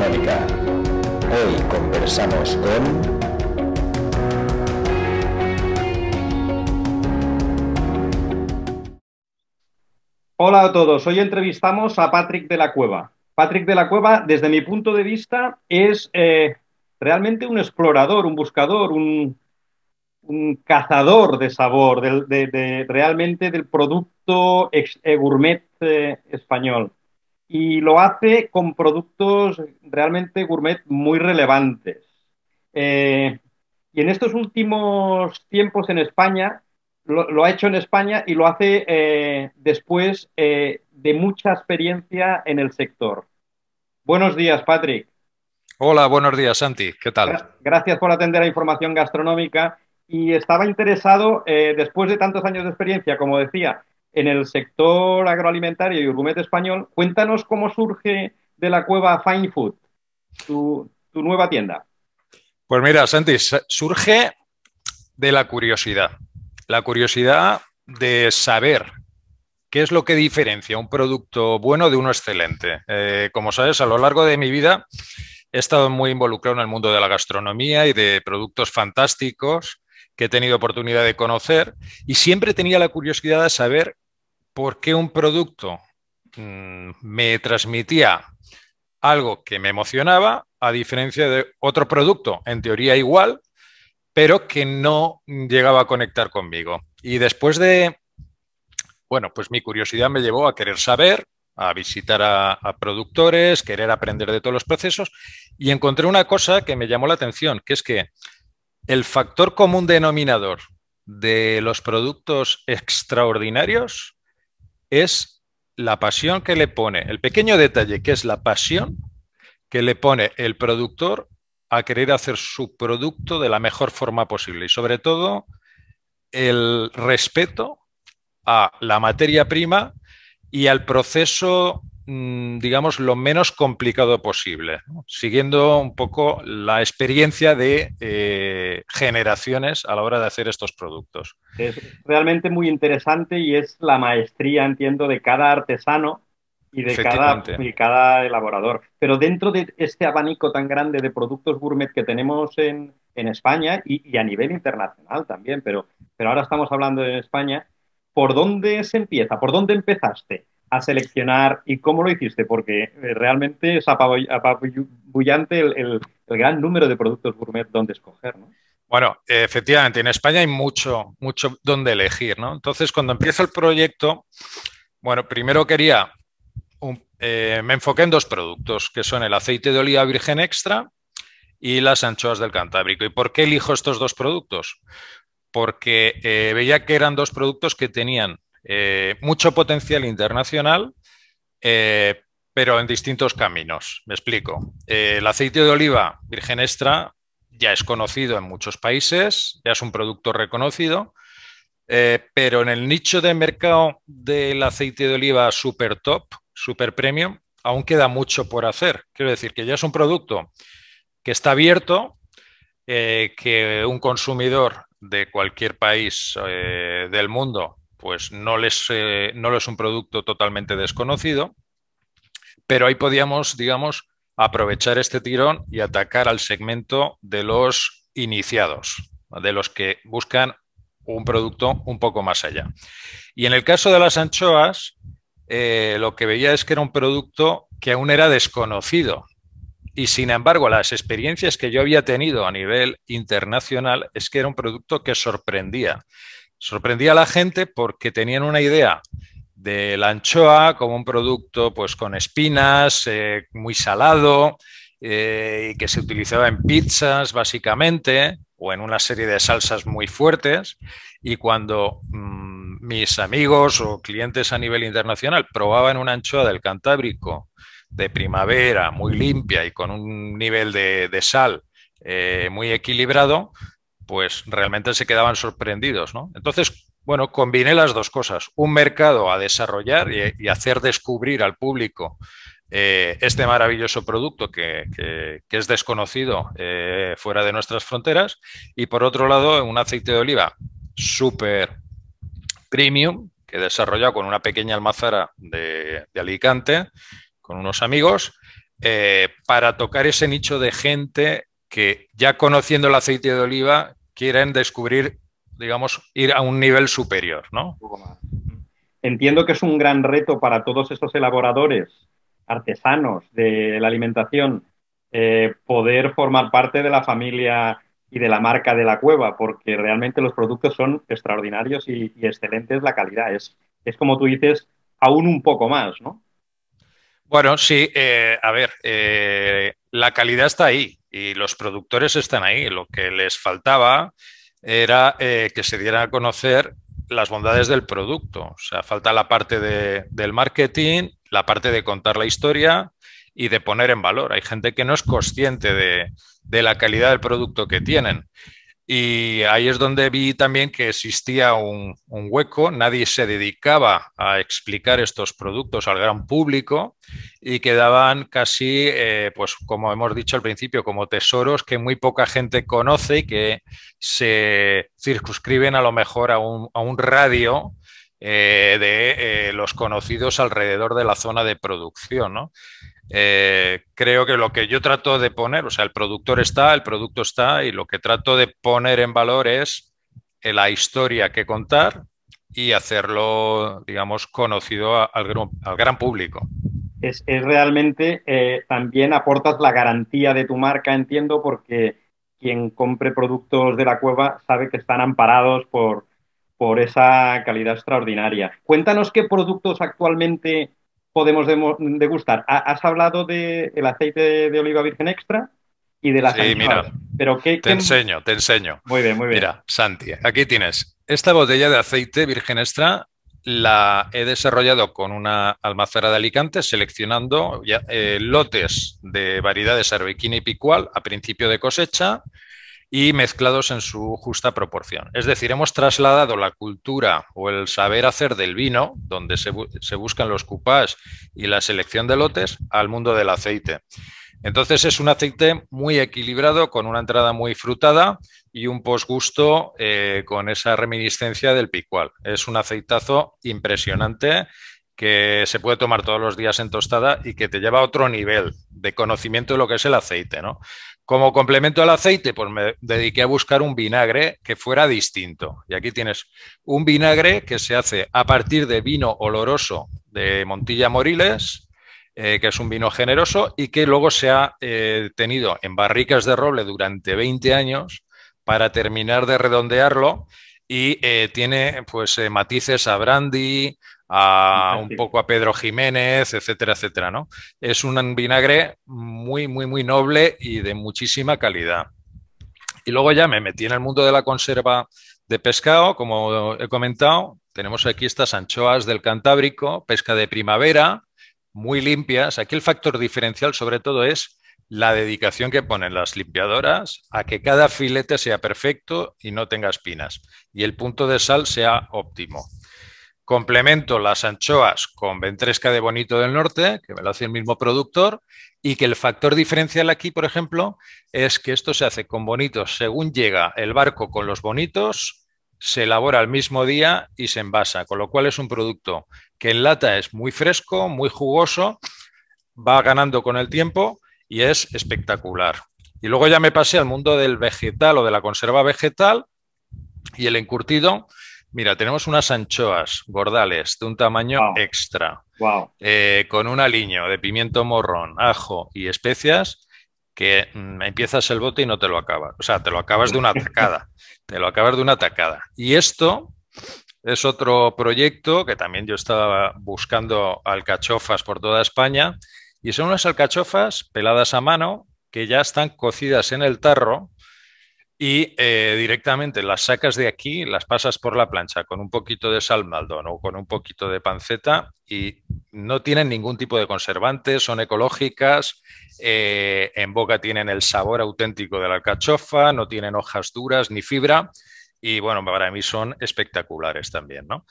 Hoy conversamos con... Hola a todos, hoy entrevistamos a Patrick de la Cueva. Patrick de la Cueva, desde mi punto de vista, es eh, realmente un explorador, un buscador, un, cazador de sabor, realmente del producto ex- eh, gourmet eh, español. Y lo hace con productos realmente gourmet muy relevantes. Eh, y en estos últimos tiempos en España, lo, lo ha hecho en España y lo hace eh, después eh, de mucha experiencia en el sector. Buenos días, Patrick. Hola, buenos días, Santi. ¿Qué tal? Gra- Gracias por atender a información gastronómica y estaba interesado, después de tantos años de experiencia, como decía, en el sector agroalimentario y gourmet español, cuéntanos cómo surge de la cueva Fine Food, tu, nueva tienda. Pues mira, Santi, sa- surge de la curiosidad. La curiosidad de saber qué es lo que diferencia un producto bueno de uno excelente. Eh, como sabes, a lo largo de mi vida he estado muy involucrado en el mundo de la gastronomía y de productos fantásticos que he tenido oportunidad de conocer y siempre tenía la curiosidad de saber por qué un producto mm, me transmitía algo que me emocionaba, a diferencia de otro producto, en teoría igual, pero que no llegaba a conectar conmigo. Y después de, bueno, pues mi curiosidad me llevó a querer saber, a visitar a, a productores, querer aprender de todos los procesos, y encontré una cosa que me llamó la atención, que es que el factor común denominador de los productos extraordinarios es la pasión que le pone, el pequeño detalle que es la pasión que le pone el productor a querer hacer su producto de la mejor forma posible. Y sobre todo el respeto a la materia prima y al proceso, digamos, lo menos complicado posible, ¿no? siguiendo un poco la experiencia de eh, generaciones a la hora de hacer estos productos. Es realmente muy interesante y es la maestría, entiendo, de cada artesano y de cada, Efectivamente. y cada elaborador. Pero dentro de este abanico tan grande de productos gourmet que tenemos en, en España y, y a nivel internacional también, pero, pero ahora estamos hablando de España, ¿por dónde se empieza? ¿Por dónde empezaste a seleccionar y cómo lo hiciste? Porque eh, realmente es apabull- apabullante el, el- gran número de productos gourmet donde escoger, ¿no? Bueno, efectivamente, en España hay mucho, mucho donde elegir, ¿no? Entonces, cuando empieza el proyecto, bueno, primero quería, eh, me enfoqué en dos productos, que son el aceite de oliva virgen extra y las anchoas del Cantábrico. ¿Y por qué elijo estos dos productos? Porque eh, veía que eran dos productos que tenían eh, mucho potencial internacional, eh, pero en distintos caminos. Me explico. Eh, el aceite de oliva virgen extra ya es conocido en muchos países, ya es un producto reconocido, pero en el nicho de mercado del aceite de oliva super top, super premium, aún queda mucho por hacer. Quiero decir que ya es un producto que está abierto, que un consumidor de cualquier país del mundo pues no, les, eh, no es un producto totalmente desconocido, pero ahí podíamos, digamos, aprovechar este tirón y atacar al segmento de los iniciados, de los que buscan un producto un poco más allá. Y en el caso de las anchoas, eh, lo que veía es que era un producto que aún era desconocido. Y sin embargo, las experiencias que yo había tenido a nivel internacional es que era un producto que sorprendía. Sorprendía a la gente porque tenían una idea de la anchoa como un producto pues con espinas, eh, muy salado eh, y que se utilizaba en pizzas básicamente o en una serie de salsas muy fuertes. Y cuando mmm, mis amigos o clientes a nivel internacional probaban una anchoa del Cantábrico de primavera muy limpia y con un nivel de, de sal eh, muy equilibrado, pues realmente se quedaban sorprendidos, ¿no? Entonces, bueno, combiné las dos cosas. Un mercado a desarrollar y, hacer descubrir al público eh, este maravilloso producto que, es desconocido eh, fuera de nuestras fronteras. Y por otro lado, un aceite de oliva súper premium que he desarrollado con una pequeña almazara de, de Alicante, con unos amigos, eh, para tocar ese nicho de gente que ya conociendo el aceite de oliva quieren descubrir, digamos, ir a un nivel superior, ¿no? Entiendo que es un gran reto para todos estos elaboradores artesanos de la alimentación eh, poder formar parte de la familia y de la marca de la cueva, porque realmente los productos son extraordinarios y, excelentes la calidad. Es, es como tú dices, aún un poco más, ¿no? Bueno, sí, eh, a ver, eh, la calidad está ahí y los productores están ahí. Lo que les faltaba era que se dieran a conocer las bondades del producto. O sea, falta la parte del marketing, la parte de contar la historia y de poner en valor. Hay gente que no es consciente de, de la calidad del producto que tienen. Y ahí es donde vi también que existía un, hueco, nadie se dedicaba a explicar estos productos al gran público y quedaban casi, eh, pues como hemos dicho al principio, como tesoros que muy poca gente conoce y que se circunscriben a lo mejor a un, radio eh, de eh, los conocidos alrededor de la zona de producción. ¿no? Eh, creo que lo que yo trato de poner, o sea, el productor está, el producto está, y lo que trato de poner en valor es eh, la historia que contar y hacerlo, digamos, conocido al, gran público. Es, realmente, eh, también aportas la garantía de tu marca, entiendo, porque quien compre productos de la cueva sabe que están amparados por, por esa calidad extraordinaria. Cuéntanos qué productos actualmente podemos degustar. Has hablado del aceite de oliva virgen extra y de la Sí, mira, pero ¿qué, te enseño, te enseño. Muy bien, muy bien. Mira, Santi, aquí tienes esta botella de aceite virgen extra. La he desarrollado con una almacera de Alicante, seleccionando eh, lotes de variedades arbequina y picual a principio de cosecha y mezclados en su justa proporción. Es decir, hemos trasladado la cultura o el saber hacer del vino, donde se, buscan los cupás y la selección de lotes, al mundo del aceite. Entonces es un aceite muy equilibrado, con una entrada muy frutada y un posgusto eh, con esa reminiscencia del picual. Es un aceitazo impresionante que se puede tomar todos los días en tostada y que te lleva a otro nivel de conocimiento de lo que es el aceite, ¿no? Como complemento al aceite, pues me dediqué a buscar un vinagre que fuera distinto. Y aquí tienes un vinagre que se hace a partir de vino oloroso de Montilla Moriles, eh, que es un vino generoso y que luego se ha eh, tenido en barricas de roble durante 20 años para terminar de redondearlo y eh, tiene pues matices a brandy, a un poco a Pedro Jiménez, etcétera, etcétera, ¿no? Es un vinagre muy, muy, muy noble y de muchísima calidad. Y luego ya me metí en el mundo de la conserva de pescado, como he comentado. Tenemos aquí estas anchoas del Cantábrico, pesca de primavera, muy limpias. Aquí el factor diferencial sobre todo es la dedicación que ponen las limpiadoras a que cada filete sea perfecto y no tenga espinas y el punto de sal sea óptimo. Complemento las anchoas con ventresca de bonito del norte, que me lo hace el mismo productor, y que el factor diferencial aquí, por ejemplo, es que esto se hace con bonitos. Según llega el barco con los bonitos, se elabora el mismo día y se envasa, con lo cual es un producto que en lata es muy fresco, muy jugoso, va ganando con el tiempo y es espectacular. Y luego ya me pasé al mundo del vegetal o de la conserva vegetal y el encurtido, Mira, tenemos unas anchoas gordales de un tamaño extra, eh, con un aliño de pimiento morrón, ajo y especias que mm, empiezas el bote y no te lo acabas. O sea, te lo acabas de una tacada. te lo acabas de una tacada. Y esto es otro proyecto que también yo estaba buscando alcachofas por toda España. Y son unas alcachofas peladas a mano que ya están cocidas en el tarro y eh, directamente las sacas de aquí, las pasas por la plancha con un poquito de sal maldón o con un poquito de panceta y no tienen ningún tipo de conservantes, son ecológicas, eh, en boca tienen el sabor auténtico de la alcachofa, no tienen hojas duras ni fibra y bueno, para mí son espectaculares también, ¿no?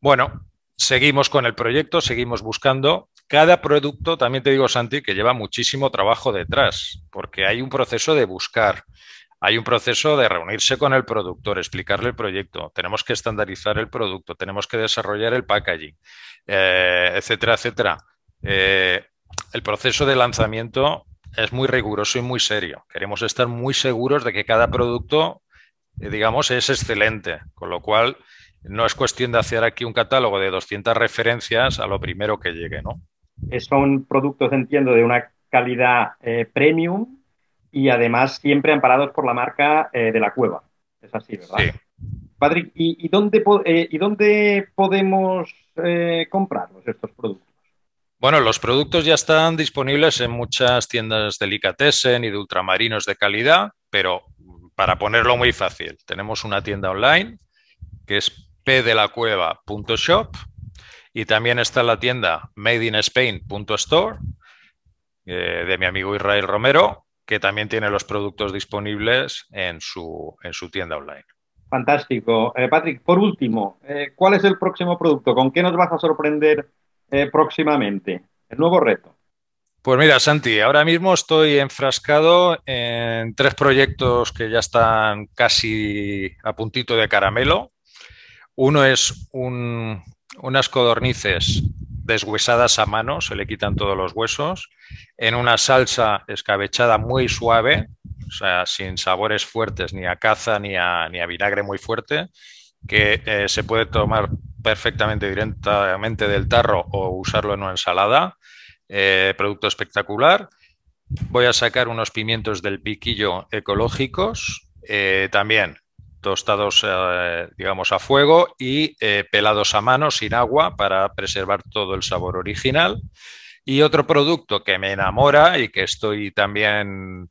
Bueno, seguimos con el proyecto, seguimos buscando. Cada producto, también te digo, Santi, que lleva muchísimo trabajo detrás, porque hay un proceso de buscar, hay un proceso de reunirse con el productor, explicarle el proyecto, tenemos que estandarizar el producto, tenemos que desarrollar el packaging, eh, etcétera, etcétera. Eh, el proceso de lanzamiento es muy riguroso y muy serio. Queremos estar muy seguros de que cada producto, eh, digamos, es excelente, con lo cual no es cuestión de hacer aquí un catálogo de 200 referencias a lo primero que llegue, ¿no? Son productos, entiendo, de una calidad premium y además siempre amparados por la marca eh, de la cueva. Es así, ¿verdad? Sí. Patrick, ¿y, dónde, ¿y dónde podemos comprarlos estos productos? Bueno, los productos ya están disponibles en muchas tiendas de delicatessen y de ultramarinos de calidad, pero para ponerlo muy fácil, tenemos una tienda online que es pdelacueva.shop y también está la tienda madeinspain.store eh, de mi amigo Israel Romero, que también tiene los productos disponibles en su, en su tienda online. Fantástico. Eh, Patrick, por último, eh, ¿cuál es el próximo producto? ¿Con qué nos vas a sorprender eh, próximamente? El nuevo reto. Pues mira, Santi, ahora mismo estoy enfrascado en tres proyectos que ya están casi a puntito de caramelo. Uno es unas codornices deshuesadas a mano, se le quitan todos los huesos, en una salsa escabechada muy suave, o sea, sin sabores fuertes, ni a caza ni a, ni a vinagre muy fuerte, que eh, se puede tomar perfectamente directamente del tarro o usarlo en una ensalada. Eh, producto espectacular. Voy a sacar unos pimientos del piquillo ecológicos, eh, también tostados, digamos, a fuego y pelados a mano sin agua para preservar todo el sabor original. Y otro producto que me enamora y que estoy también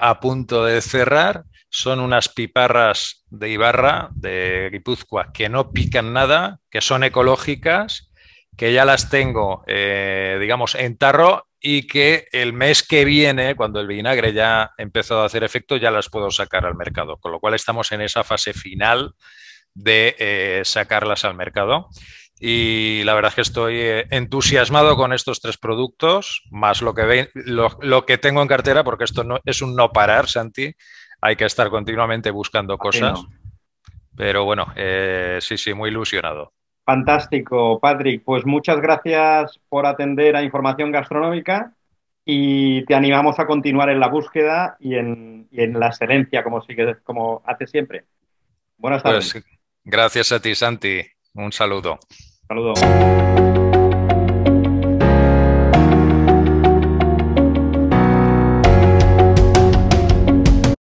a punto de cerrar son unas piparras de Ibarra, de Guipúzcoa, que no pican nada, que son ecológicas, que ya las tengo, eh, digamos, en tarro y que el mes que viene, cuando el vinagre ya ha empezado a hacer efecto, ya las puedo sacar al mercado. Con lo cual estamos en esa fase final de eh, sacarlas al mercado. Y la verdad es que estoy eh, entusiasmado con estos tres productos, más lo que, lo, lo que tengo en cartera, porque esto no, es un no parar, Santi hay que estar continuamente buscando cosas. Pero bueno, eh, sí, sí, muy ilusionado. Fantástico, Patrick. Pues muchas gracias por atender a Información Gastronómica y te animamos a continuar en la búsqueda y en, la excelencia como, sigue, como hace siempre. Buenas tardes. Pues, gracias a ti, Santi. Un saludo. Saludo.